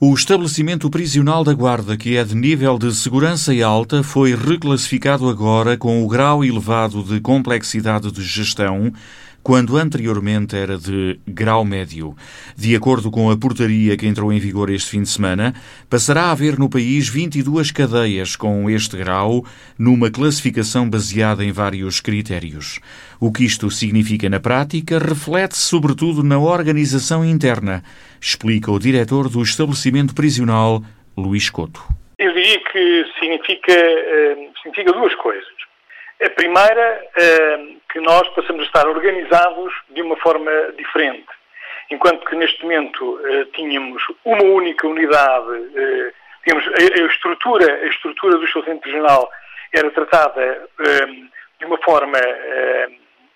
O estabelecimento prisional da Guarda, que é de nível de segurança alta, foi reclassificado agora com o grau elevado de complexidade de gestão quando anteriormente era de grau médio. De acordo com a portaria que entrou em vigor este fim de semana, passará a haver no país 22 cadeias com este grau, numa classificação baseada em vários critérios. O que isto significa na prática reflete-se sobretudo na organização interna, explica o diretor do estabelecimento prisional, Luís Couto. Eu diria que significa, eh, significa duas coisas. A primeira, eh, que nós passamos a estar organizados de uma forma diferente. Enquanto que neste momento eh, tínhamos uma única unidade, eh, tínhamos a, estrutura, a estrutura do estabelecimento regional era tratada de uma forma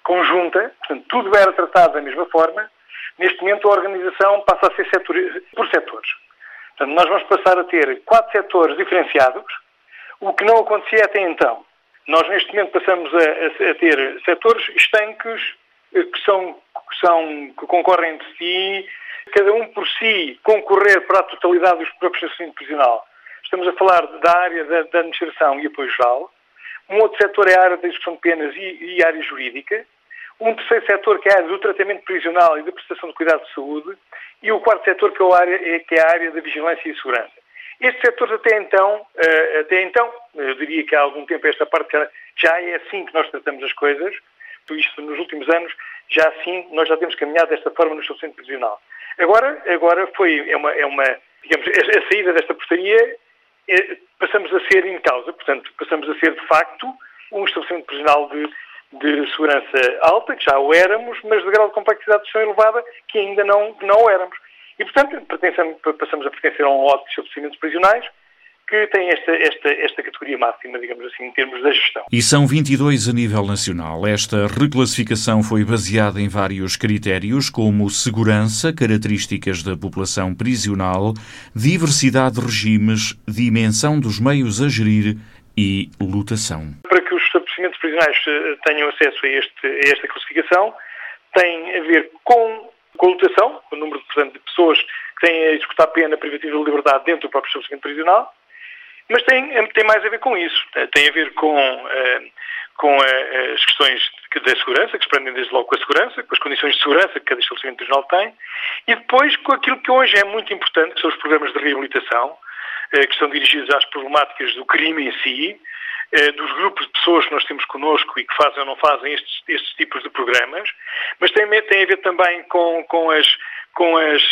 conjunta, portanto, tudo era tratado da mesma forma. Neste momento, a organização passa a ser setor, por setores. Portanto, nós vamos passar a ter quatro setores diferenciados, o que não acontecia até então. Nós, neste momento, passamos a, a, a ter setores estanques eh, que, são, que, são, que concorrem entre si, cada um por si concorrer para a totalidade dos próprios estacionamento prisional. Estamos a falar da área da, da, administração e apoio geral. Um outro setor é a área da execução de penas e, e área jurídica. Um terceiro setor que é a área do tratamento prisional e da prestação de cuidado de saúde. E o quarto setor que é, a área, é, que é a área da vigilância e segurança. Estes setores até então, eh, até então, eu diria que há algum tempo esta parte já é assim que nós tratamos as coisas, isto nos últimos anos, já assim nós já temos caminhado desta forma no estabelecimento prisional. Agora, agora foi, é uma, é uma digamos, a, saída desta portaria, é, passamos a ser em causa, portanto, passamos a ser de facto um estabelecimento prisional de, de segurança alta, que já o éramos, mas de grau de complexidade de gestão elevada, que ainda não, não o éramos. E, portanto, passamos a pertencer a um lote de estabelecimentos prisionais que tem esta, esta, esta categoria máxima, digamos assim, em termos da gestão. E são 22 a nível nacional. Esta reclassificação foi baseada em vários critérios, como segurança, características da população prisional, diversidade de regimes, dimensão dos meios a gerir e lotação. Para que os estabelecimentos prisionais eh, tenham acesso a, este, a esta classificação, tem a ver com com a lotação, o número portanto, de pessoas que têm a executar pena privativa de liberdade dentro do próprio estabelecimento prisional, mas tem, tem mais a ver com isso. Eh, tem a ver com, eh, com eh, as questões da segurança, que se prendem desde logo com a segurança, com as condições de segurança que cada estabelecimento prisional tem, e depois com aquilo que hoje é muito importante, que são os programas de reabilitação, que estão dirigidos às problemáticas do crime em si, dos grupos de pessoas que nós temos connosco e que fazem ou não fazem estes, estes tipos de programas, mas tem, tem a ver também com, com, as, com, as,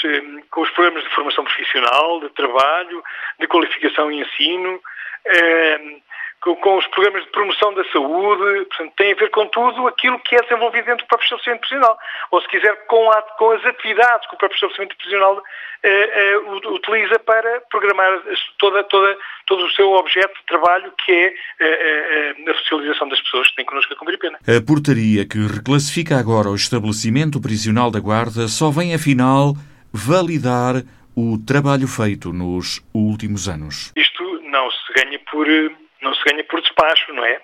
com os programas de formação profissional, de trabalho, de qualificação e ensino, com, com, os programas de promoção da saúde, portanto, tem a ver com tudo aquilo que é desenvolvido dentro do próprio estabelecimento prisional. Ou, se quiser, com, a, com as atividades que o próprio estabelecimento prisional eh, eh, utiliza para programar toda, toda, todo o seu objeto de trabalho, que é eh, a socialização das pessoas que têm connosco a cumprir pena. A portaria que reclassifica agora o estabelecimento prisional da Guarda só vem, afinal, validar o trabalho feito nos últimos anos. Isto não se ganha por não se ganha por despacho, não é?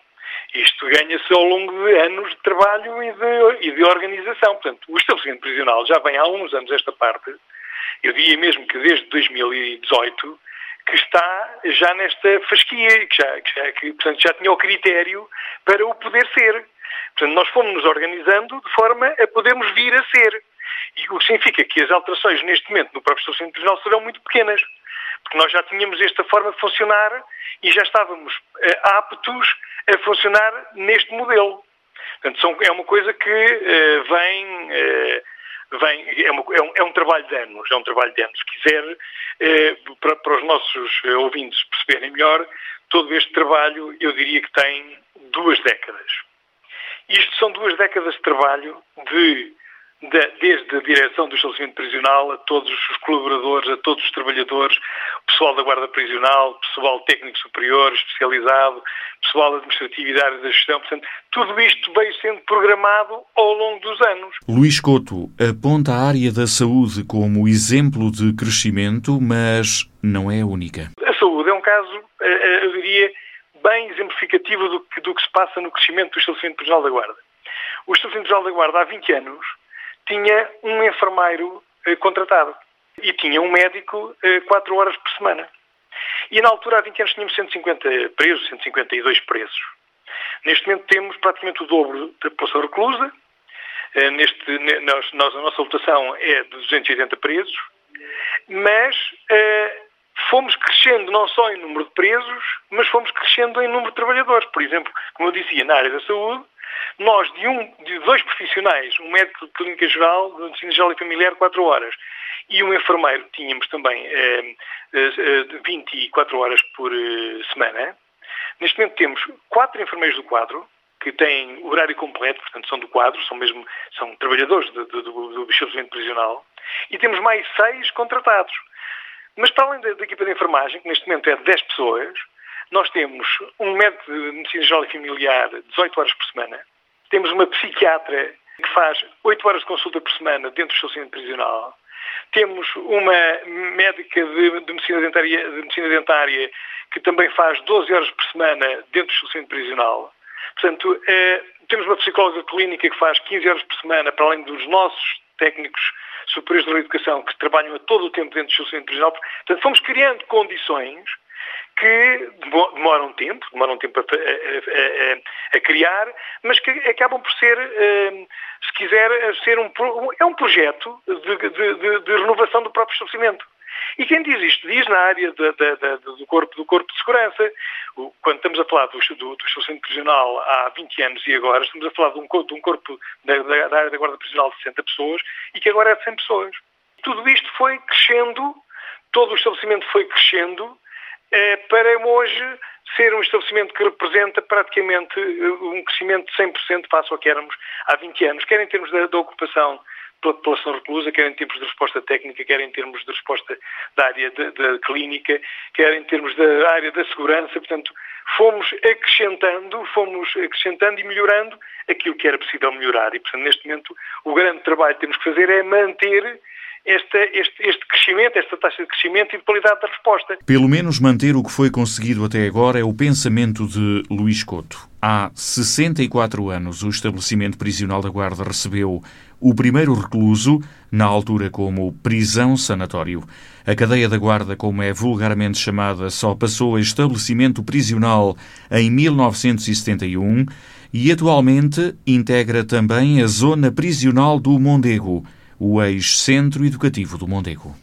Isto ganha-se ao longo de anos de trabalho e de, e de, organização. Portanto, o estabelecimento prisional já vem há alguns anos esta parte. Eu diria mesmo que desde 2018 que está já nesta fasquia, que já, que já, que, portanto, já tinha o critério para o poder ser. Portanto, nós fomos nos organizando de forma a podermos vir a ser. E o que significa que as alterações neste momento no próprio estabelecimento prisional serão muito pequenas porque nós já tínhamos esta forma de funcionar e já estávamos uh, aptos a funcionar neste modelo. Portanto, são, é uma coisa que uh, vem, uh, vem é, uma, é, um, é, um, trabalho de anos, é um trabalho de anos. Se quiser, para, para, os nossos ouvintes perceberem melhor, todo este trabalho, eu diria que tem duas décadas. Isto são duas décadas de trabalho de desde a direção do estabelecimento prisional a todos os colaboradores, a todos os trabalhadores, pessoal da Guarda Prisional, pessoal técnico superior, especializado, pessoal administrativo e da área da gestão. Portanto, tudo isto veio sendo programado ao longo dos anos. Luís Couto aponta a área da saúde como exemplo de crescimento, mas não é a única. A saúde é um caso, eh, eh, eu diria, bem exemplificativo do que, do que se passa no crescimento do estabelecimento prisional da Guarda. O estabelecimento prisional da Guarda, há 20 anos, tinha um enfermeiro eh, contratado. e tinha um médico eh, 4 horas por semana. E na altura, há 20 anos, tínhamos 150 presos, 152 presos. Neste momento temos praticamente o dobro da população reclusa. Eh, neste, nós, nós, a nossa lotação é de 280 presos, mas eh, fomos crescendo não só em número de presos, mas fomos crescendo em número de trabalhadores. Por exemplo, como eu dizia, na área da saúde, nós, de, um, de dois profissionais, um médico de clínica geral, de medicina geral e familiar, 4 horas, e um enfermeiro, tínhamos também eh, eh, 24 horas por eh, semana. Neste momento temos quatro enfermeiros do quadro, que têm horário completo, portanto são do quadro, são mesmo são trabalhadores do, do, do estabelecimento prisional, e temos mais seis contratados. Mas para além da, da, equipa de enfermagem, que neste momento é de 10 pessoas, nós temos um médico de medicina geral e familiar 18 horas por semana, temos uma psiquiatra que faz 8 horas de consulta por semana dentro do estabelecimento prisional, temos uma médica de, de, medicina dentária, de, medicina dentária, que também faz 12 horas por semana dentro do estabelecimento prisional. Portanto, eh, temos uma psicóloga clínica que faz 15 horas por semana, para além dos nossos técnicos superiores da educação que trabalham a todo o tempo dentro do estabelecimento prisional. Portanto, fomos criando condições que demoram tempo, demoram tempo a, a, a, a, criar, mas que acabam por ser, eh, se quiser, ser um, é um projeto de, de, de, renovação do próprio estabelecimento. E quem diz isto diz na área de, de, de, do, corpo, do corpo de segurança. Quando estamos a falar do, do, do estabelecimento prisional há 20 anos e agora, estamos a falar de um, de um corpo da, da, área da Guarda Prisional de 60 pessoas e que agora é de 100 pessoas. Tudo isto foi crescendo, todo o estabelecimento foi crescendo para hoje ser um estabelecimento que representa praticamente eh, um crescimento de 100% face ao que éramos há 20 anos, quer em termos da, da ocupação pela população reclusa, quer em termos de resposta técnica, quer em termos de resposta da área da clínica, quer em termos da área da segurança. Portanto, fomos acrescentando, fomos acrescentando e melhorando aquilo que era possível melhorar. E, portanto, neste momento, o grande trabalho que temos que fazer é manter este, este, crescimento, esta taxa de crescimento e de qualidade da resposta. Pelo menos manter o que foi conseguido até agora é o pensamento de Luís Couto. Há 64 anos, o estabelecimento prisional da Guarda recebeu o primeiro recluso, na altura como prisão sanatório. A cadeia da Guarda, como é vulgarmente chamada, só passou a estabelecimento prisional em 1971 e atualmente integra também a zona prisional do Mondego o ex-centro educativo do Mondego.